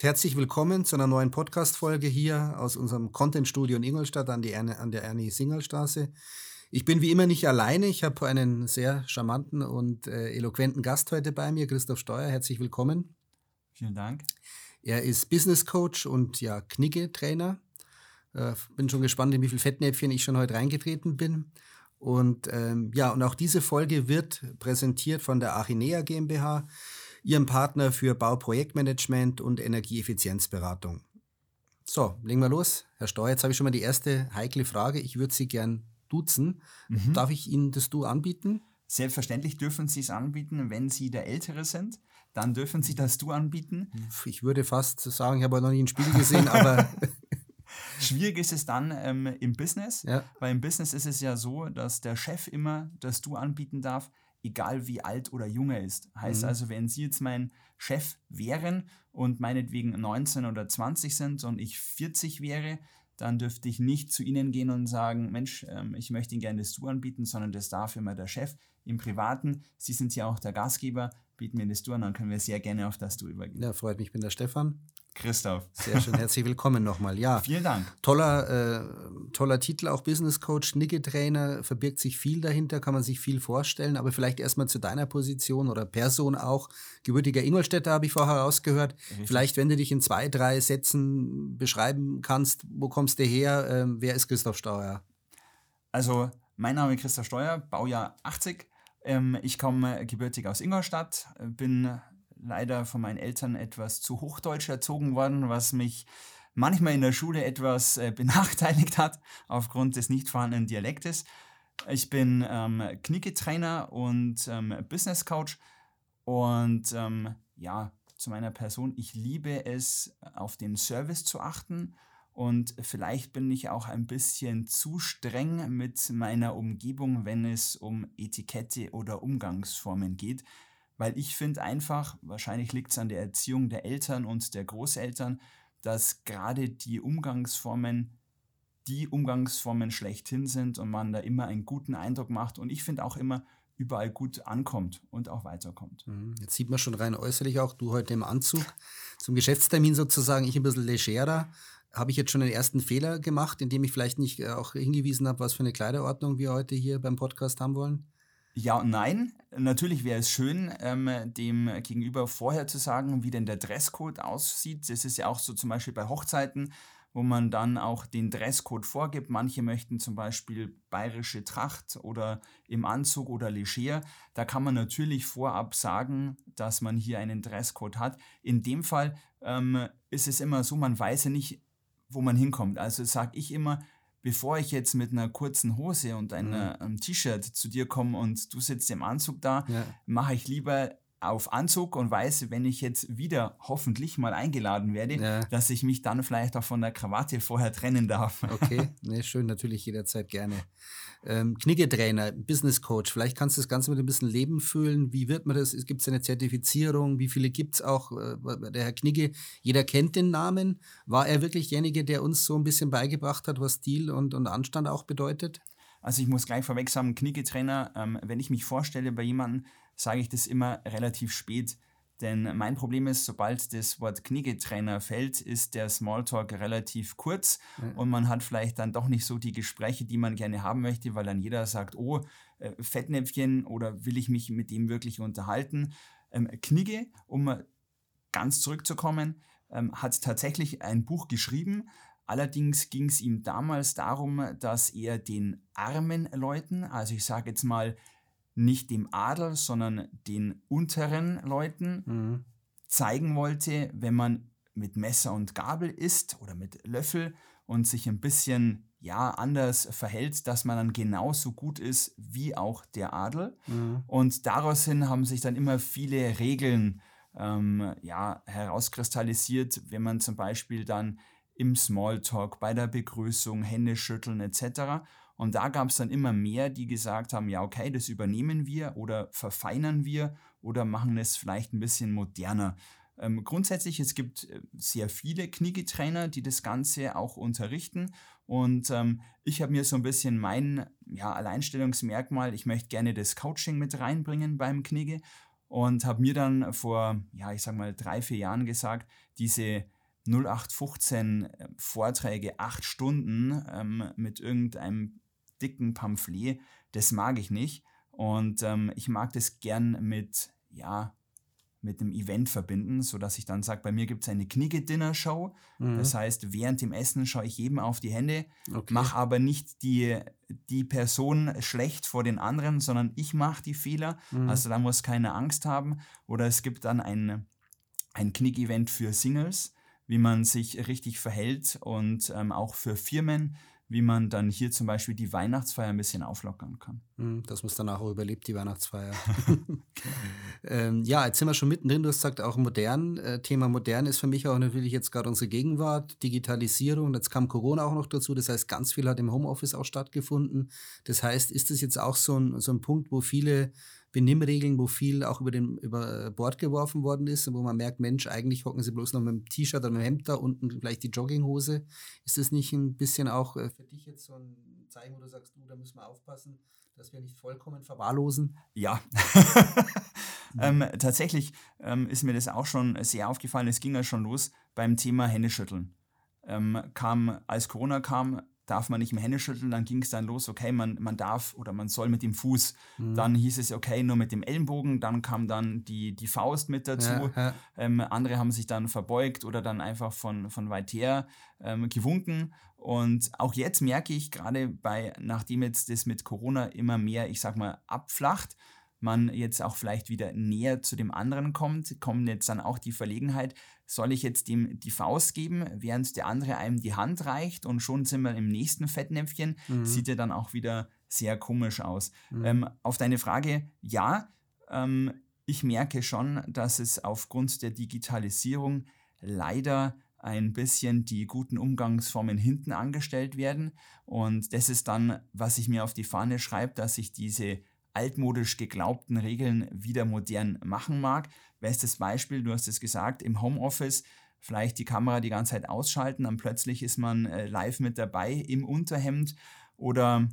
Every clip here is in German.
Herzlich willkommen zu einer neuen Podcast-Folge hier aus unserem Content-Studio in Ingolstadt an, die, an der Ernie-Singerl-Straße. Ich bin wie immer nicht alleine. Ich habe einen sehr charmanten und äh, eloquenten Gast heute bei mir, Christoph Steuer. Herzlich willkommen. Vielen Dank. Er ist Business Coach und ja, Knigge-Trainer. Äh, bin schon gespannt, in wie viel Fettnäpfchen ich schon heute reingetreten bin. Und ähm, ja, und auch diese Folge wird präsentiert von der Achinea GmbH, ihrem Partner für Bauprojektmanagement und Energieeffizienzberatung. So, legen wir los. Herr Steuer, jetzt habe ich schon mal die erste heikle Frage. Ich würde Sie gern duzen. Mhm. Darf ich Ihnen das Du anbieten? Selbstverständlich dürfen Sie es anbieten, wenn Sie der Ältere sind. Dann dürfen Sie das Du anbieten. Ich würde fast sagen, ich habe noch nie ein Spiel gesehen, aber Schwierig ist es dann ähm, im Business, ja. weil im Business ist es ja so, dass der Chef immer das Du anbieten darf, egal wie alt oder jung er ist. Heißt mhm. also, wenn Sie jetzt mein Chef wären und meinetwegen 19 oder 20 sind und ich 40 wäre, dann dürfte ich nicht zu Ihnen gehen und sagen, Mensch, ähm, ich möchte Ihnen gerne das Du anbieten, sondern das darf immer der Chef. Im Privaten, Sie sind ja auch der Gastgeber, bieten wir das Du an, dann können wir sehr gerne auf das Du übergehen. Ja, freut mich, ich bin der Stefan. Christoph. Sehr schön, herzlich willkommen nochmal. Ja, vielen Dank. Toller, äh, toller Titel, auch Business Coach, Nicke Trainer, verbirgt sich viel dahinter, kann man sich viel vorstellen. Aber vielleicht erstmal zu deiner Position oder Person auch. Gebürtiger Ingolstädter habe ich vorher rausgehört. Richtig. Vielleicht, wenn du dich in zwei, drei Sätzen beschreiben kannst, wo kommst du her? Ähm, wer ist Christoph Steuer? Also, mein Name ist Christoph Steuer, Baujahr 80. Ähm, ich komme gebürtig aus Ingolstadt, bin leider von meinen Eltern etwas zu hochdeutsch erzogen worden, was mich manchmal in der Schule etwas äh, benachteiligt hat aufgrund des nicht vorhandenen Dialektes. Ich bin ähm, Knicke-Trainer und ähm, Business Coach und ähm, ja, zu meiner Person, ich liebe es, auf den Service zu achten und vielleicht bin ich auch ein bisschen zu streng mit meiner Umgebung, wenn es um Etikette oder Umgangsformen geht weil ich finde einfach, wahrscheinlich liegt es an der Erziehung der Eltern und der Großeltern, dass gerade die Umgangsformen die Umgangsformen schlechthin sind und man da immer einen guten Eindruck macht und ich finde auch immer überall gut ankommt und auch weiterkommt. Mhm. Jetzt sieht man schon rein äußerlich auch, du heute im Anzug zum Geschäftstermin sozusagen, ich ein bisschen legerer. Habe ich jetzt schon den ersten Fehler gemacht, indem ich vielleicht nicht äh, auch hingewiesen habe, was für eine Kleiderordnung wir heute hier beim Podcast haben wollen? Ja und nein. Natürlich wäre es schön, ähm, dem Gegenüber vorher zu sagen, wie denn der Dresscode aussieht. Das ist ja auch so zum Beispiel bei Hochzeiten, wo man dann auch den Dresscode vorgibt. Manche möchten zum Beispiel bayerische Tracht oder im Anzug oder leger. Da kann man natürlich vorab sagen, dass man hier einen Dresscode hat. In dem Fall ähm, ist es immer so, man weiß ja nicht, wo man hinkommt. Also sage ich immer, bevor ich jetzt mit einer kurzen Hose und einer, mhm. einem T-Shirt zu dir komme und du sitzt im Anzug da, ja. mache ich lieber auf Anzug und weiß, wenn ich jetzt wieder hoffentlich mal eingeladen werde, ja. dass ich mich dann vielleicht auch von der Krawatte vorher trennen darf. Okay, nee, schön, natürlich jederzeit gerne. Ähm, Knigge-Trainer, Business Coach, vielleicht kannst du das Ganze mit ein bisschen Leben füllen. Wie wird man das? Gibt es eine Zertifizierung? Wie viele gibt es auch? Äh, der Herr Knigge, jeder kennt den Namen. War er wirklich derjenige, der uns so ein bisschen beigebracht hat, was Stil und, und Anstand auch bedeutet? Also ich muss gleich vorweg sagen, Knigge-Trainer, ähm, wenn ich mich vorstelle bei jemandem, sage ich das immer relativ spät. Denn mein Problem ist, sobald das Wort Knigge-Trainer fällt, ist der Smalltalk relativ kurz ja. und man hat vielleicht dann doch nicht so die Gespräche, die man gerne haben möchte, weil dann jeder sagt, oh, äh, Fettnäpfchen oder will ich mich mit dem wirklich unterhalten. Ähm, Knigge, um ganz zurückzukommen, ähm, hat tatsächlich ein Buch geschrieben. Allerdings ging es ihm damals darum, dass er den armen Leuten, also ich sage jetzt mal nicht dem Adel, sondern den unteren Leuten mhm. zeigen wollte, wenn man mit Messer und Gabel isst oder mit Löffel und sich ein bisschen ja anders verhält, dass man dann genauso gut ist wie auch der Adel. Mhm. Und daraus hin haben sich dann immer viele Regeln ähm, ja, herauskristallisiert, wenn man zum Beispiel dann im Smalltalk, bei der Begrüßung, Hände schütteln etc. Und da gab es dann immer mehr, die gesagt haben, ja, okay, das übernehmen wir oder verfeinern wir oder machen es vielleicht ein bisschen moderner. Ähm, grundsätzlich, es gibt äh, sehr viele Knigge-Trainer, die das Ganze auch unterrichten. Und ähm, ich habe mir so ein bisschen mein ja, Alleinstellungsmerkmal, ich möchte gerne das Coaching mit reinbringen beim Knigge. und habe mir dann vor, ja, ich sag mal, drei, vier Jahren gesagt, diese 0815 äh, Vorträge, acht Stunden ähm, mit irgendeinem dicken Pamphlet, das mag ich nicht. Und ähm, ich mag das gern mit, ja, mit einem Event verbinden, sodass ich dann sage, bei mir gibt es eine Knigge-Dinner-Show. Mhm. Das heißt, während dem Essen schaue ich jedem auf die Hände, okay. mache aber nicht die, die Person schlecht vor den anderen, sondern ich mache die Fehler. Mhm. Also da muss keiner Angst haben. Oder es gibt dann ein, ein Knick-Event für Singles, wie man sich richtig verhält und ähm, auch für Firmen wie man dann hier zum Beispiel die Weihnachtsfeier ein bisschen auflockern kann. Hm, dass man es danach auch überlebt, die Weihnachtsfeier. ähm, ja, jetzt sind wir schon mittendrin. Du hast gesagt, auch modern. Äh, Thema modern ist für mich auch natürlich jetzt gerade unsere Gegenwart, Digitalisierung. Jetzt kam Corona auch noch dazu. Das heißt, ganz viel hat im Homeoffice auch stattgefunden. Das heißt, ist das jetzt auch so ein, so ein Punkt, wo viele Benimmregeln, wo viel auch über, den, über Bord geworfen worden ist und wo man merkt, Mensch, eigentlich hocken sie bloß noch mit dem T-Shirt oder mit dem Hemd da unten vielleicht die Jogginghose. Ist das nicht ein bisschen auch äh, für dich jetzt so ein Zeichen, wo du sagst, du, da müssen wir aufpassen, dass wir nicht vollkommen verwahrlosen? Ja. ähm, tatsächlich ähm, ist mir das auch schon sehr aufgefallen. Es ging ja schon los beim Thema Händeschütteln. Ähm, kam, als Corona kam, darf man nicht mehr Hände schütteln, dann ging es dann los, okay, man, man darf oder man soll mit dem Fuß. Mhm. Dann hieß es, okay, nur mit dem Ellenbogen, dann kam dann die, die Faust mit dazu. Ja, ja. Ähm, andere haben sich dann verbeugt oder dann einfach von, von weit her ähm, gewunken. Und auch jetzt merke ich gerade bei, nachdem jetzt das mit Corona immer mehr, ich sag mal, abflacht, man jetzt auch vielleicht wieder näher zu dem anderen kommt, kommt jetzt dann auch die Verlegenheit, soll ich jetzt dem die Faust geben, während der andere einem die Hand reicht und schon sind wir im nächsten Fettnäpfchen, mhm. sieht ja dann auch wieder sehr komisch aus. Mhm. Ähm, auf deine Frage, ja, ähm, ich merke schon, dass es aufgrund der Digitalisierung leider ein bisschen die guten Umgangsformen hinten angestellt werden. Und das ist dann, was ich mir auf die Fahne schreibe, dass ich diese altmodisch geglaubten Regeln wieder modern machen mag. Bestes Beispiel, du hast es gesagt, im Homeoffice vielleicht die Kamera die ganze Zeit ausschalten, dann plötzlich ist man äh, live mit dabei im Unterhemd oder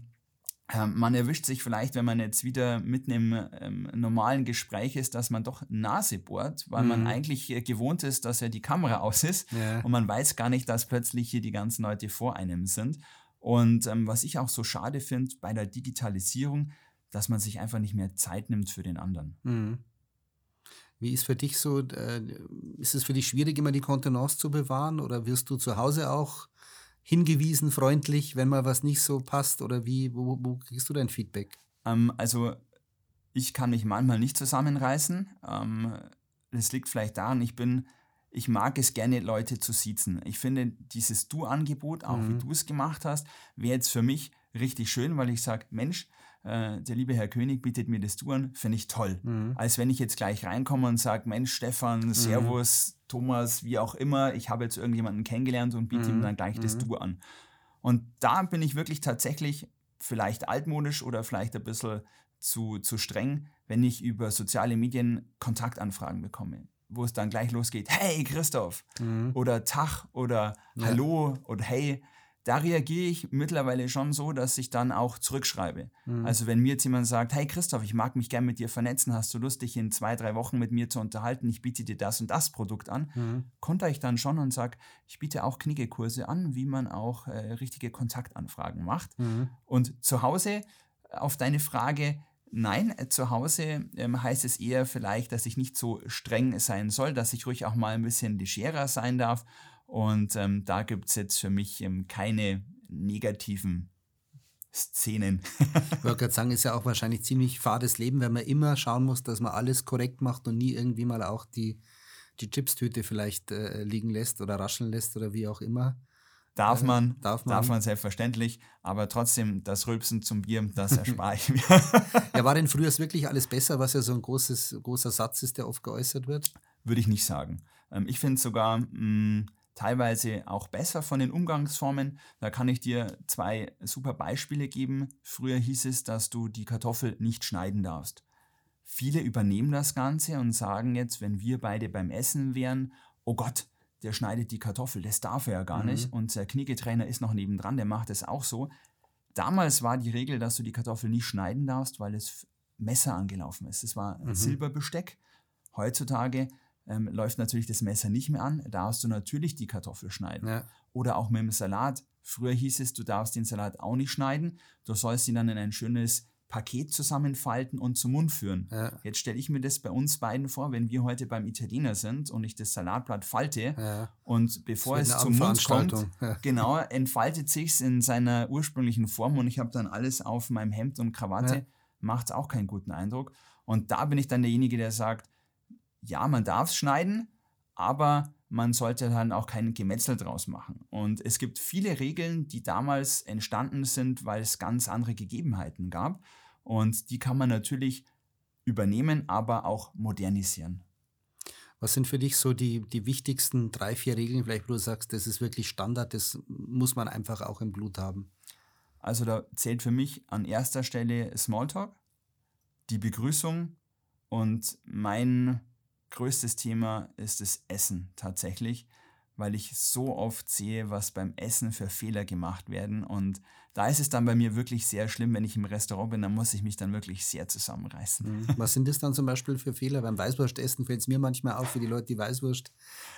äh, man erwischt sich vielleicht, wenn man jetzt wieder mitten im ähm, normalen Gespräch ist, dass man doch Nase bohrt, weil mhm. man eigentlich äh, gewohnt ist, dass ja die Kamera aus ist ja. und man weiß gar nicht, dass plötzlich hier die ganzen Leute vor einem sind. Und ähm, was ich auch so schade finde bei der Digitalisierung, dass man sich einfach nicht mehr Zeit nimmt für den anderen. Mhm. Wie ist für dich so, äh, ist es für dich schwierig, immer die Kontenance zu bewahren oder wirst du zu Hause auch hingewiesen, freundlich, wenn mal was nicht so passt oder wie, wo, wo kriegst du dein Feedback? Ähm, also ich kann mich manchmal nicht zusammenreißen. Ähm, das liegt vielleicht daran, ich bin, ich mag es gerne, Leute zu siezen. Ich finde dieses Du-Angebot, auch mhm. wie du es gemacht hast, wäre jetzt für mich richtig schön, weil ich sage, Mensch, äh, der liebe Herr König bietet mir das Du an, finde ich toll. Mhm. Als wenn ich jetzt gleich reinkomme und sage, Mensch, Stefan. Servus, mhm. Thomas, wie auch immer, ich habe jetzt irgendjemanden kennengelernt und biete mhm. ihm dann gleich das mhm. Du an. Und da bin ich wirklich tatsächlich vielleicht altmodisch oder vielleicht ein bisschen zu, zu streng, wenn ich über soziale Medien Kontaktanfragen bekomme wo es dann gleich losgeht, hey Christoph mhm. oder Tag oder ja. Hallo oder hey, da reagiere ich mittlerweile schon so, dass ich dann auch zurückschreibe. Mhm. Also wenn mir jetzt jemand sagt, hey Christoph, ich mag mich gerne mit dir vernetzen, hast du Lust, dich in zwei, drei Wochen mit mir zu unterhalten, ich biete dir das und das Produkt an, mhm. konter ich dann schon und sage, ich biete auch Kniggekurse an, wie man auch äh, richtige Kontaktanfragen macht. Mhm. Und zu Hause, auf deine Frage, Nein, äh, zu Hause ähm, heißt es eher vielleicht, dass ich nicht so streng sein soll, dass ich ruhig auch mal ein bisschen legerer sein darf und ähm, da gibt es jetzt für mich ähm, keine negativen Szenen. ich wollte gerade sagen, ist ja auch wahrscheinlich ziemlich fades Leben, wenn man immer schauen muss, dass man alles korrekt macht und nie irgendwie mal auch die, die Chipstüte vielleicht äh, liegen lässt oder rascheln lässt oder wie auch immer. Darf äh, man, darf man, darf man selbstverständlich, aber trotzdem das Rülpsen zum Bier, das erspare ich mir. ja, war denn früher wirklich alles besser, was ja so ein großes, großer Satz ist, der oft geäußert wird? Würde ich nicht sagen. Ähm, ich finde sogar, mh, mm, teilweise auch besser von den Umgangsformen. Da kann ich dir zwei super Beispiele geben. Früher hieß es, dass du die Kartoffel nicht schneiden darfst. Viele übernehmen das Ganze und sagen jetzt, wenn wir beide beim Essen wären, oh Gott, der schneidet die Kartoffel, das darf er ja gar mhm. nicht. Und der Kniegetrainer ist noch nebendran, der macht es auch so. Damals war die Regel, dass du die Kartoffel nicht schneiden darfst, weil es Messer angelaufen ist. Es war mhm. Silberbesteck. Heutzutage ähm, läuft natürlich das Messer nicht mehr an. Da hast du natürlich die Kartoffel schneiden. Ja. Oder auch mit dem Salat. Früher hieß es, du darfst den Salat auch nicht schneiden. Du sollst ihn dann in ein schönes Paket zusammenfalten und zum Mund führen. Ja. Jetzt stelle ich mir das bei uns beiden vor, wenn wir heute beim Italiener sind und ich das Salatblatt falte ja. und bevor es zum Mund kommt, ja. genau, entfaltet sich es in seiner ursprünglichen Form und ich habe dann alles auf meinem Hemd und Krawatte, macht es auch keinen guten Eindruck. Und da bin ich dann derjenige, der sagt, ja, man darf es schneiden, aber man sollte dann auch kein Gemetzel draus machen. Und es gibt viele Regeln, die damals entstanden sind, weil es ganz andere Gegebenheiten gab. Und die kann man natürlich übernehmen, aber auch modernisieren. Was sind für dich so die, die wichtigsten drei, vier Regeln, vielleicht wo du sagst, das ist wirklich Standard, das muss man einfach auch im Blut haben? Also da zählt für mich an erster Stelle Smalltalk, die Begrüßung und mein größtes Thema ist das Essen tatsächlich, weil ich so oft sehe, was beim Essen für Fehler gemacht werden. Und da ist es dann bei mir wirklich sehr schlimm, wenn ich im Restaurant bin, dann muss ich mich dann wirklich sehr zusammenreißen. Mhm. Was sind das dann zum Beispiel für Fehler? Beim Weißwurstessen fällt es mir manchmal auf, für die Leute, die Weißwurst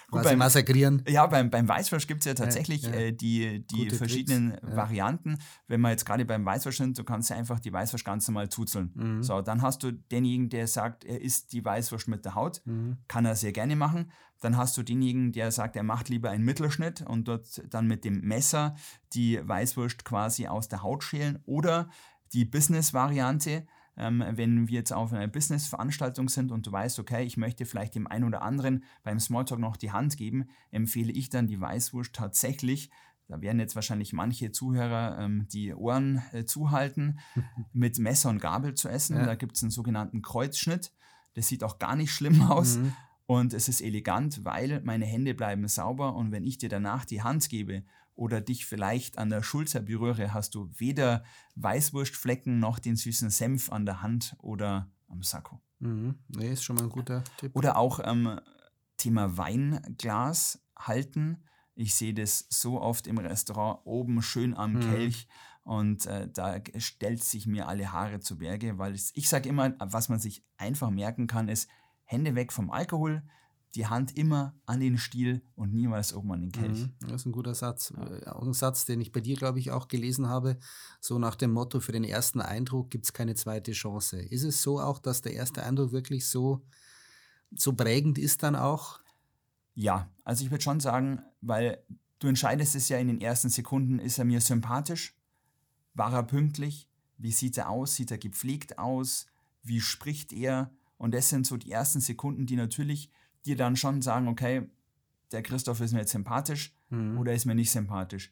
Gut, beim, massakrieren. Ja, beim, beim Weißwurst gibt es ja tatsächlich ja, ja. Äh, die, die verschiedenen Tricks. Varianten. Wenn wir jetzt gerade beim Weißwurst sind, du kannst ja einfach die Weißwurst ganz normal zuzeln. Mhm. So, dann hast du denjenigen, der sagt, er isst die Weißwurst mit der Haut. Mhm. Kann er sehr gerne machen. Dann hast du denjenigen, der sagt, er macht lieber einen Mittelschnitt und dort dann mit dem Messer die Weißwurst quasi aus der Haut schälen. Oder die Business-Variante, ähm, wenn wir jetzt auf einer Business-Veranstaltung sind und du weißt, okay, ich möchte vielleicht dem einen oder anderen beim Smalltalk noch die Hand geben, empfehle ich dann die Weißwurst tatsächlich. Da werden jetzt wahrscheinlich manche Zuhörer ähm, die Ohren äh, zuhalten, mit Messer und Gabel zu essen. Ja. Da gibt es einen sogenannten Kreuzschnitt. Das sieht auch gar nicht schlimm aus. Mhm. Und es ist elegant, weil meine Hände bleiben sauber und wenn ich dir danach die Hand gebe oder dich vielleicht an der Schulter berühre, hast du weder Weißwurstflecken noch den süßen Senf an der Hand oder am Sakko. Mhm. Nee, ist schon mal ein guter Tipp. Oder auch ähm, Thema Weinglas halten. Ich sehe das so oft im Restaurant oben schön am mhm. Kelch und äh, da stellt sich mir alle Haare zu Berge, weil es, ich sage immer, was man sich einfach merken kann, ist Hände weg vom Alkohol, die Hand immer an den Stiel und niemals oben an den Kelch. Mhm, das ist ein guter Satz. Ja. Äh, auch ein Satz, den ich bei dir, glaube ich, auch gelesen habe. So nach dem Motto, für den ersten Eindruck gibt es keine zweite Chance. Ist es so auch, dass der erste Eindruck wirklich so, so prägend ist dann auch? Ja, also ich würde schon sagen, weil du entscheidest es ja in den ersten Sekunden, ist er mir sympathisch? War er pünktlich? Wie sieht er aus? Sieht er gepflegt aus? Wie spricht er? Und das sind so die ersten Sekunden, die natürlich dir dann schon sagen, okay, der Christoph ist mir jetzt sympathisch mhm. oder ist mir nicht sympathisch.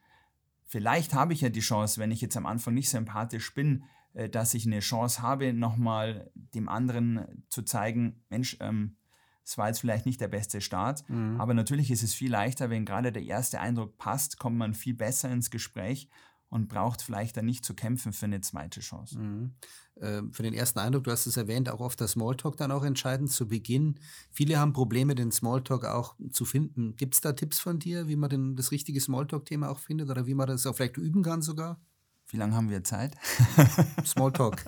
Vielleicht habe ich ja die Chance, wenn ich jetzt am Anfang nicht sympathisch bin, äh, dass ich eine Chance habe, nochmal dem anderen zu zeigen, Mensch, ähm, es war jetzt vielleicht nicht der beste Start, mhm. aber natürlich ist es viel leichter, wenn gerade der erste Eindruck passt, kommt man viel besser ins Gespräch und braucht vielleicht dann nicht zu kämpfen für eine zweite Chance. Mhm. Äh, für den ersten Eindruck, du hast es erwähnt, auch oft der Smalltalk dann auch entscheidend zu Beginn. Viele haben Probleme, den Smalltalk auch zu finden. Gibt es da Tipps von dir, wie man denn das richtige Smalltalk-Thema auch findet oder wie man das auch vielleicht üben kann sogar? Wie lange haben wir Zeit? Smalltalk.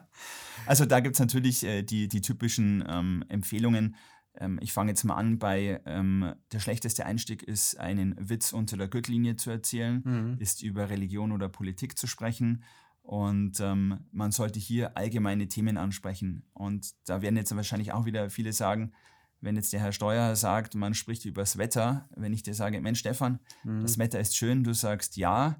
also da gibt es natürlich äh, die, die typischen ähm, Empfehlungen. Ähm, ich fange jetzt mal an bei, ähm, der schlechteste Einstieg ist, einen Witz unter der Gürtellinie zu erzählen, mhm. ist über Religion oder Politik zu sprechen. Und ähm, man sollte hier allgemeine Themen ansprechen. Und da werden jetzt wahrscheinlich auch wieder viele sagen, wenn jetzt der Herr Steuer sagt, man spricht über das Wetter, wenn ich dir sage, Mensch Stefan, mhm. das Wetter ist schön, du sagst ja,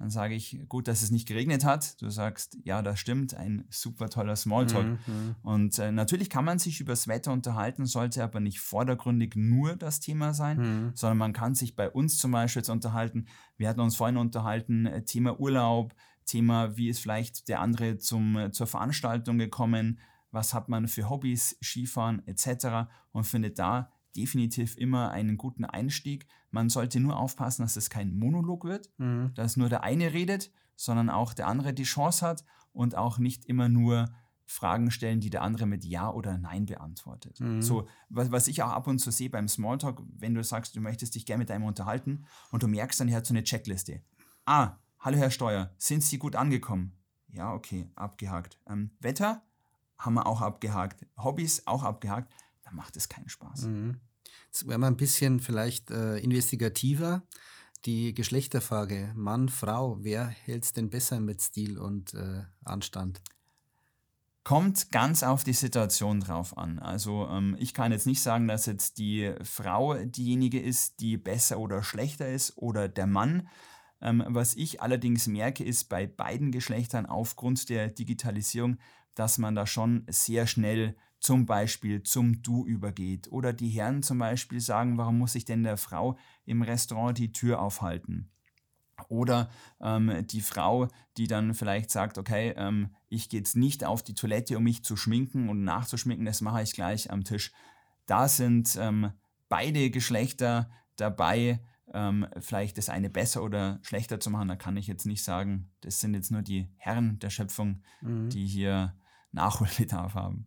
dann sage ich, gut, dass es nicht geregnet hat. Du sagst, ja, das stimmt, ein super toller Smalltalk. Mhm, mhm. Und äh, natürlich kann man sich über das Wetter unterhalten, sollte aber nicht vordergründig nur das Thema sein, mhm. sondern man kann sich bei uns zum Beispiel jetzt unterhalten. Wir hatten uns vorhin unterhalten, äh, Thema Urlaub, Thema, wie ist vielleicht der andere zum, äh, zur Veranstaltung gekommen, was hat man für Hobbys, Skifahren etc. und findet da definitiv immer einen guten Einstieg. Man sollte nur aufpassen, dass es kein Monolog wird, mhm. dass nur der eine redet, sondern auch der andere die Chance hat und auch nicht immer nur Fragen stellen, die der andere mit Ja oder Nein beantwortet. Mhm. So, was, was ich auch ab und zu sehe beim Smalltalk, wenn du sagst, du möchtest dich gerne mit einem unterhalten und du merkst dann, hat so eine Checkliste. Ah, hallo Herr Steuer, sind Sie gut angekommen? Ja, okay, abgehakt. Ähm, Wetter? haben wir auch abgehakt. Hobbys auch abgehakt. Dann macht es keinen Spaß. Mhm. Jetzt werden wir ein bisschen vielleicht äh, investigativer. Die Geschlechterfrage, Mann, Frau, wer hält es denn besser mit Stil und äh, Anstand? Kommt ganz auf die Situation drauf an. Also ähm, ich kann jetzt nicht sagen, dass jetzt die Frau diejenige ist, die besser oder schlechter ist oder der Mann. Ähm, was ich allerdings merke, ist bei beiden Geschlechtern aufgrund der Digitalisierung, dass man da schon sehr schnell zum Beispiel zum Du übergeht. Oder die Herren zum Beispiel sagen, warum muss ich denn der Frau im Restaurant die Tür aufhalten? Oder ähm, die Frau, die dann vielleicht sagt, okay, ähm, ich gehe jetzt nicht auf die Toilette, um mich zu schminken und nachzuschminken, das mache ich gleich am Tisch. Da sind ähm, beide Geschlechter dabei, ähm, vielleicht das eine besser oder schlechter zu machen. Da kann ich jetzt nicht sagen, das sind jetzt nur die Herren der Schöpfung, mhm. die hier Nachholbedarf haben.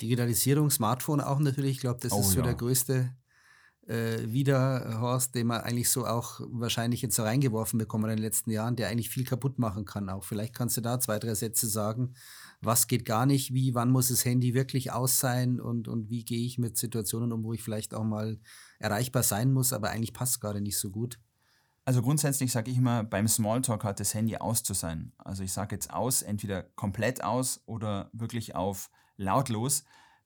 Digitalisierung, Smartphone auch natürlich. Ich glaube, das oh, ist so ja. der größte äh, Widerhorst, den man eigentlich so auch wahrscheinlich jetzt so reingeworfen bekommen in den letzten Jahren, der eigentlich viel kaputt machen kann auch. Vielleicht kannst du da zwei, drei Sätze sagen. Was geht gar nicht? Wie, wann muss das Handy wirklich aus sein? Und, und wie gehe ich mit Situationen um, wo ich vielleicht auch mal erreichbar sein muss, aber eigentlich passt gerade nicht so gut? Also grundsätzlich sage ich immer, beim Smalltalk hat das Handy aus zu sein. Also ich sage jetzt aus, entweder komplett aus oder wirklich auf lautlos.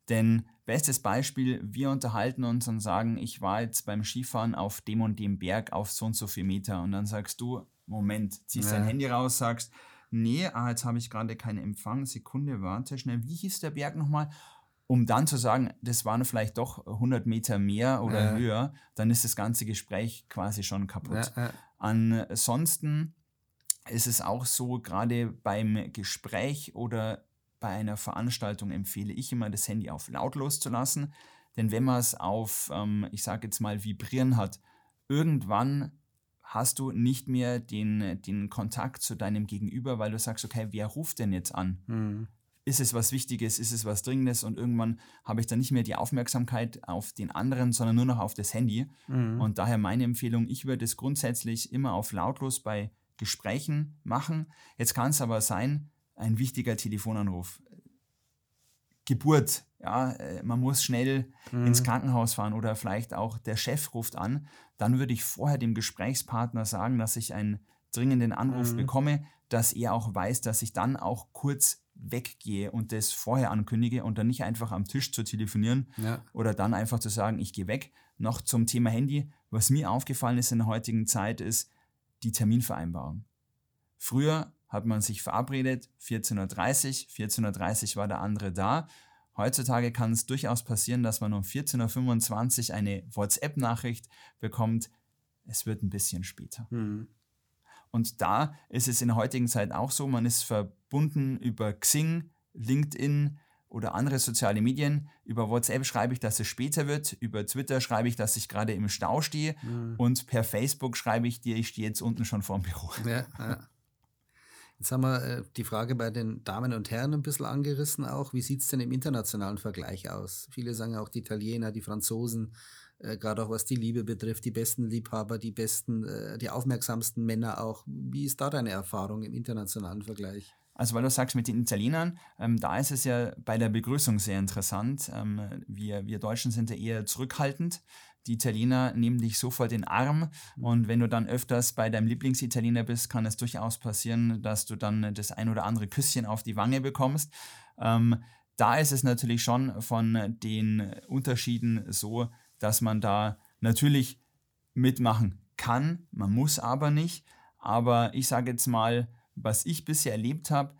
Denn bestes Beispiel, wir unterhalten uns und sagen, ich war jetzt beim Skifahren auf dem und dem Berg auf so und so viel Meter. Und dann sagst du, Moment, ziehst ja. dein Handy raus, sagst, nee, ah, jetzt habe ich gerade keinen Empfang, Sekunde, warte schnell, wie hieß der Berg nochmal? Um dann zu sagen, das waren vielleicht doch 100 Meter mehr oder ja. höher, dann ist das ganze Gespräch quasi schon kaputt. Ja, Ansonsten ist es auch so, gerade beim Gespräch oder bei einer Veranstaltung empfehle ich immer, das Handy auf lautlos zu lassen. Denn wenn man es auf, ähm, ich sage jetzt mal, vibrieren hat, irgendwann hast du nicht mehr den, den Kontakt zu deinem Gegenüber, weil du sagst, okay, wer ruft denn jetzt an? Mhm. Ist es was Wichtiges, ist es was Dringendes und irgendwann habe ich dann nicht mehr die Aufmerksamkeit auf den anderen, sondern nur noch auf das Handy. Mhm. Und daher meine Empfehlung, ich würde es grundsätzlich immer auf lautlos bei Gesprächen machen. Jetzt kann es aber sein, ein wichtiger Telefonanruf. Geburt, ja, äh, man muss schnell mhm. ins Krankenhaus fahren oder vielleicht auch der Chef ruft an, dann würde ich vorher dem Gesprächspartner sagen, dass ich einen dringenden Anruf mhm. bekomme, dass er auch weiß, dass ich dann auch kurz weggehe und das vorher ankündige und dann nicht einfach am Tisch zu telefonieren ja. oder dann einfach zu sagen, ich gehe weg. Noch zum Thema Handy. Was mir aufgefallen ist in der heutigen Zeit ist die Terminvereinbarung. Früher hat man sich verabredet, 14.30 Uhr, 14.30 Uhr war der andere da. Heutzutage kann es durchaus passieren, dass man um 14.25 Uhr eine WhatsApp-Nachricht bekommt. Es wird ein bisschen später. Mhm. Und da ist es in der heutigen Zeit auch so, man ist verbunden über Xing, LinkedIn oder andere soziale Medien. Über WhatsApp schreibe ich, dass es später wird. Über Twitter schreibe ich, dass ich gerade im Stau stehe. Mhm. Und per Facebook schreibe ich dir, ich stehe jetzt unten schon vor dem Büro. Ja, ja. Jetzt haben wir äh, die Frage bei den Damen und Herren ein bisschen angerissen auch. Wie sieht es denn im internationalen Vergleich aus? Viele sagen auch die Italiener, die Franzosen, äh, gerade auch was die Liebe betrifft, die besten Liebhaber, die besten, äh, die aufmerksamsten Männer auch. Wie ist da deine Erfahrung im internationalen Vergleich? Also weil du sagst mit den Italienern, ähm, da ist es ja bei der Begrüßung sehr interessant. Ähm, wir, wir Deutschen sind ja eher zurückhaltend die Italiener nehmen dich sofort in den Arm mhm. und wenn du dann öfters bei deinem Lieblingsitaliener bist, kann es durchaus passieren, dass du dann das ein oder andere Küsschen auf die Wange bekommst. Ähm, da ist es natürlich schon von den Unterschieden so, dass man da natürlich mitmachen kann, man muss aber nicht. Aber ich sage jetzt mal, was ich bisher erlebt habe,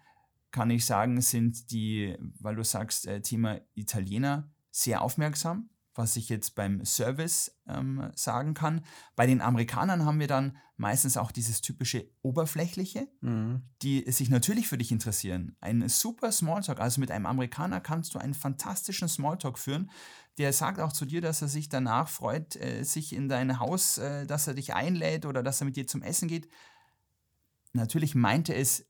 kann ich sagen, sind die, weil du sagst, äh, Thema Italiener, sehr aufmerksam was ich jetzt beim Service ähm, sagen kann. Bei den Amerikanern haben wir dann meistens auch dieses typische Oberflächliche, mhm. die sich natürlich für dich interessieren. Ein super Smalltalk, also mit einem Amerikaner kannst du einen fantastischen Smalltalk führen. Der sagt auch zu dir, dass er sich danach freut, äh, sich in dein Haus, äh, dass er dich einlädt oder dass er mit dir zum Essen geht. Natürlich meinte es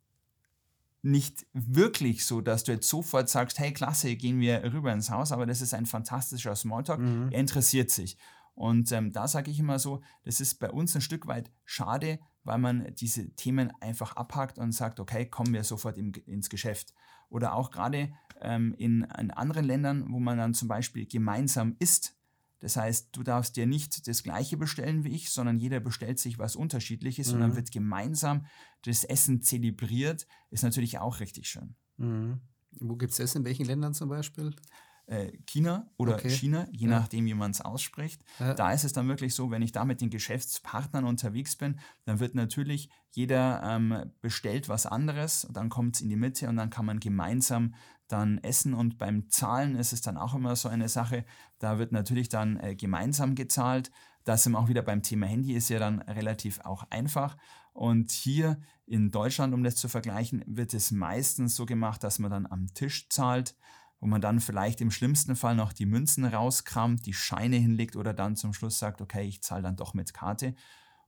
nicht wirklich so, dass du jetzt sofort sagst, hey, klasse, gehen wir rüber ins Haus, aber das ist ein fantastischer Smalltalk. Mhm. Er interessiert sich. Und ähm, da sage ich immer so, das ist bei uns ein Stück weit schade, weil man diese Themen einfach abhakt und sagt, okay, kommen wir sofort im, ins Geschäft. oder auch gerade ähm, in, in anderen Ländern, wo man dann zum Beispiel gemeinsam isst. Das heißt, du darfst dir nicht das gleiche bestellen wie ich, sondern jeder bestellt sich was unterschiedliches mhm. und dann mhm. wird gemeinsam das Essen zelebriert. Ist natürlich auch richtig schön. Mhm. Wo gibt es das? In welchen Ländern zum Beispiel? Äh, China oder okay. China, je ja. nachdem, wie man es ausspricht. Ja. Da ist es dann wirklich so, wenn ich da mit den Geschäftspartnern unterwegs bin, dann wird natürlich jeder ähm, bestellt was anderes, dann kommt es in die Mitte und dann kann man gemeinsam dann essen und beim Zahlen ist es dann auch immer so eine Sache, da wird natürlich dann äh, gemeinsam gezahlt. Das sind auch wieder beim Thema Handy, ist ja dann relativ auch einfach. Und hier in Deutschland, um das zu vergleichen, wird es meistens so gemacht, dass man dann am Tisch zahlt, wo man dann vielleicht im schlimmsten Fall noch die Münzen rauskramt, die Scheine hinlegt oder dann zum Schluss sagt, okay, ich zahle dann doch mit Karte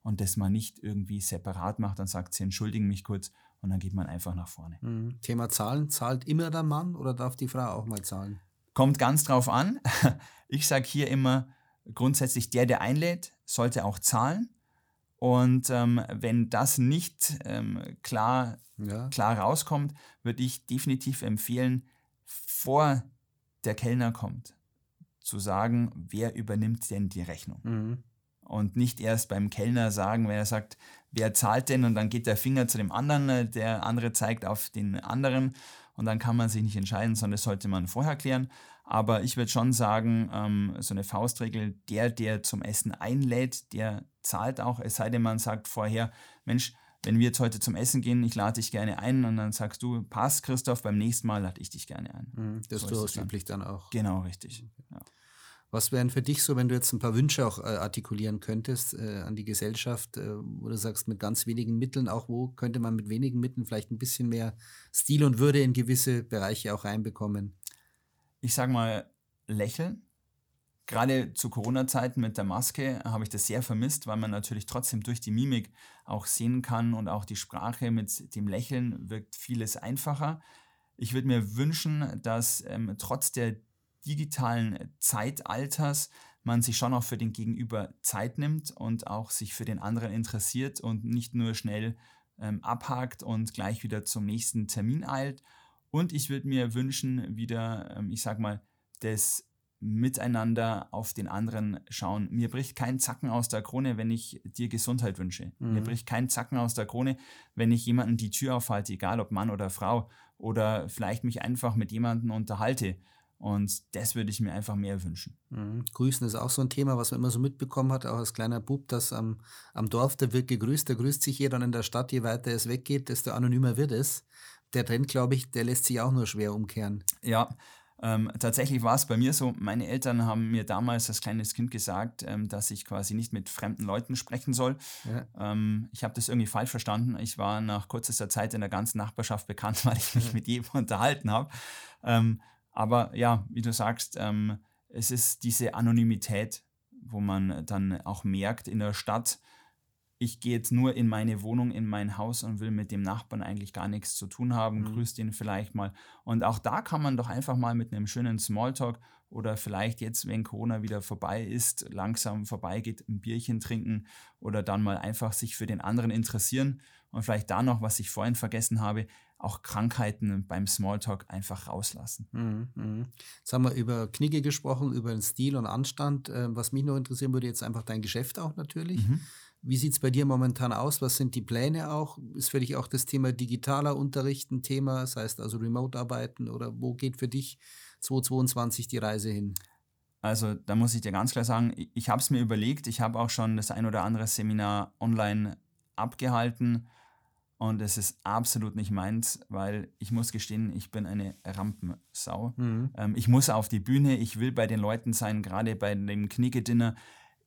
und das man nicht irgendwie separat macht und sagt, Sie entschuldigen mich kurz und dann geht man einfach nach vorne. Mhm. Thema Zahlen, zahlt immer der Mann oder darf die Frau auch mal zahlen? Kommt ganz drauf an. Ich sage hier immer grundsätzlich, der, der einlädt, sollte auch zahlen. Und ähm, wenn das nicht ähm, klar, ja. klar rauskommt, würde ich definitiv empfehlen, vor der Kellner kommt, zu sagen, wer übernimmt denn die Rechnung. Mhm. Und nicht erst beim Kellner sagen, wenn er sagt, wer zahlt denn und dann geht der Finger zu dem anderen, äh, der andere zeigt auf den anderen und dann kann man sich nicht entscheiden, sondern das sollte man vorher klären. Aber ich würde schon sagen, ähm, so eine Faustregel, der, der zum Essen einlädt, der zahlt auch, es sei denn, man sagt vorher, Mensch, wenn wir jetzt heute zum Essen gehen, ich lade dich gerne ein und dann sagst du, passt Christoph, beim nächsten Mal lade ich dich gerne ein. Mhm, das so ist üblich dann auch. Genau, richtig. Was wären für dich so, wenn du jetzt ein paar Wünsche auch äh, artikulieren könntest äh, an die Gesellschaft, äh, wo du sagst, mit ganz wenigen Mitteln, auch wo könnte man mit wenigen Mitteln vielleicht ein bisschen mehr Stil und Würde in gewisse Bereiche auch reinbekommen? Ich sage mal, lächeln. Gerade zu Corona-Zeiten mit der Maske habe ich das sehr vermisst, weil man natürlich trotzdem durch die Mimik auch sehen kann und auch die Sprache mit dem Lächeln wirkt vieles einfacher. Ich würde mir wünschen, dass ähm, trotz der digitalen Zeitalters man sich schon auch für den Gegenüber Zeit nimmt und auch sich für den anderen interessiert und nicht nur schnell ähm, abhakt und gleich wieder zum nächsten Termin eilt. Und ich würde mir wünschen, wieder, ähm, ich sag mal, das Miteinander auf den anderen schauen. Mir bricht kein Zacken aus der Krone, wenn ich dir Gesundheit wünsche. Mhm. Mir bricht kein Zacken aus der Krone, wenn ich jemanden die Tür aufhalte, egal ob Mann oder Frau, oder vielleicht mich einfach mit jemandem unterhalte. Und das würde ich mir einfach mehr wünschen. Mhm. Grüßen ist auch so ein Thema, was man immer so mitbekommen hat, auch als kleiner Bub, dass am, am Dorf, da wird gegrüßt, da grüßt sich jeder und in der Stadt, je weiter es weggeht, desto anonymer wird es. Der Trend, glaube ich, der lässt sich auch nur schwer umkehren. Ja, ähm, tatsächlich war es bei mir so, meine Eltern haben mir damals als kleines Kind gesagt, ähm, dass ich quasi nicht mit fremden Leuten sprechen soll. Ja. Ähm, ich habe das irgendwie falsch verstanden. Ich war nach kürzester Zeit in der ganzen Nachbarschaft bekannt, weil ich mich mit jedem unterhalten habe. Aber ja, wie du sagst, ähm, es ist diese Anonymität, wo man dann auch merkt in der Stadt, ich gehe jetzt nur in meine Wohnung, in mein Haus und will mit dem Nachbarn eigentlich gar nichts zu tun haben, mhm. grüßt ihn vielleicht mal. Und auch da kann man doch einfach mal mit einem schönen Smalltalk oder vielleicht jetzt, wenn Corona wieder vorbei ist, langsam vorbeigeht, ein Bierchen trinken oder dann mal einfach sich für den anderen interessieren und vielleicht da noch, was ich vorhin vergessen habe, auch Krankheiten beim Smalltalk einfach rauslassen. Mhm, mh. Jetzt haben wir über Knigge gesprochen, über den Stil und Anstand. Ähm, was mich noch interessieren würde, jetzt einfach dein Geschäft auch natürlich. Mhm. Wie sieht es bei dir momentan aus? Was sind die Pläne auch? Ist für dich auch das Thema digitaler Unterricht ein Thema? Das heißt also Remote-Arbeiten oder wo geht für dich 2022 die Reise hin? Also da muss ich dir ganz klar sagen, ich habe es mir überlegt. Ich habe auch schon das ein oder andere Seminar online abgehalten und es ist absolut nicht meins, weil ich muss gestehen, ich bin eine Rampensau. Mhm. Ähm, ich muss auf die Bühne, ich will bei den Leuten sein, gerade bei dem Knicke-Dinner.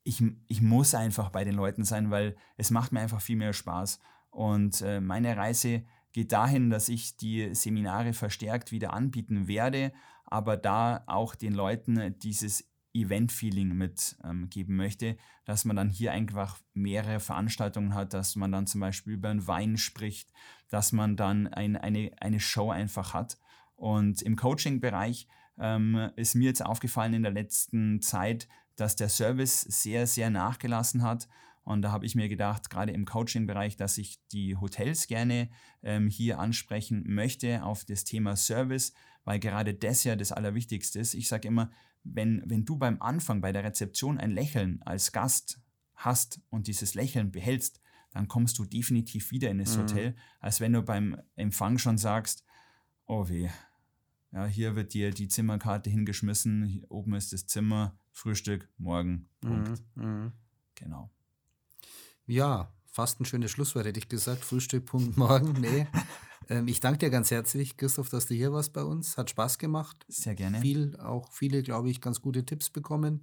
Ich, ich muss einfach bei den Leuten sein, weil es macht mir einfach viel mehr Spaß. Und äh, meine Reise geht dahin, dass ich die Seminare verstärkt wieder anbieten werde, aber da auch den Leuten dieses Event-Feeling mitgeben ähm, möchte, dass man dann hier einfach mehrere Veranstaltungen hat, dass man dann zum Beispiel über einen Wein spricht, dass man dann ein, eine, eine Show einfach hat. Und im Coaching-Bereich ähm, ist mir jetzt aufgefallen in der letzten Zeit, dass der Service sehr, sehr nachgelassen hat Und da habe ich mir gedacht, gerade im Coaching-Bereich, dass ich die Hotels gerne ähm, hier ansprechen möchte auf das Thema Service, weil gerade das ja das Allerwichtigste ist. Ich sage immer, wenn, wenn du beim Anfang bei der Rezeption ein Lächeln als Gast hast und dieses Lächeln behältst, dann kommst du definitiv wieder in das mhm. Hotel, als wenn du beim Empfang schon sagst, oh weh, ja, hier wird dir die Zimmerkarte hingeschmissen, hier oben ist das Zimmer, Frühstück, morgen, Punkt. Mhm. mhm. Genau. Ja, fast ein schönes Schlusswort, hätte ich gesagt. Frühstück, Punkt, morgen. Nee. ähm, ich danke dir ganz herzlich, Christoph, dass du hier warst bei uns. Hat Spaß gemacht. Sehr gerne. Viel, auch viele, glaube ich, ganz gute Tipps bekommen.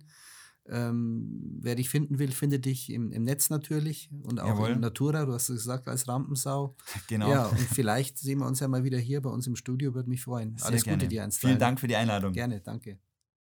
Ähm, wer dich finden will, findet dich im, im Netz natürlich und auch Jawohl. in Natura, du hast es gesagt, als Rampensau. Genau. Ja, und vielleicht sehen wir uns ja mal wieder hier bei uns im Studio, würde mich freuen. Sehr Alles gerne. Gute dir, Vielen Dank für die Einladung. Gerne, danke.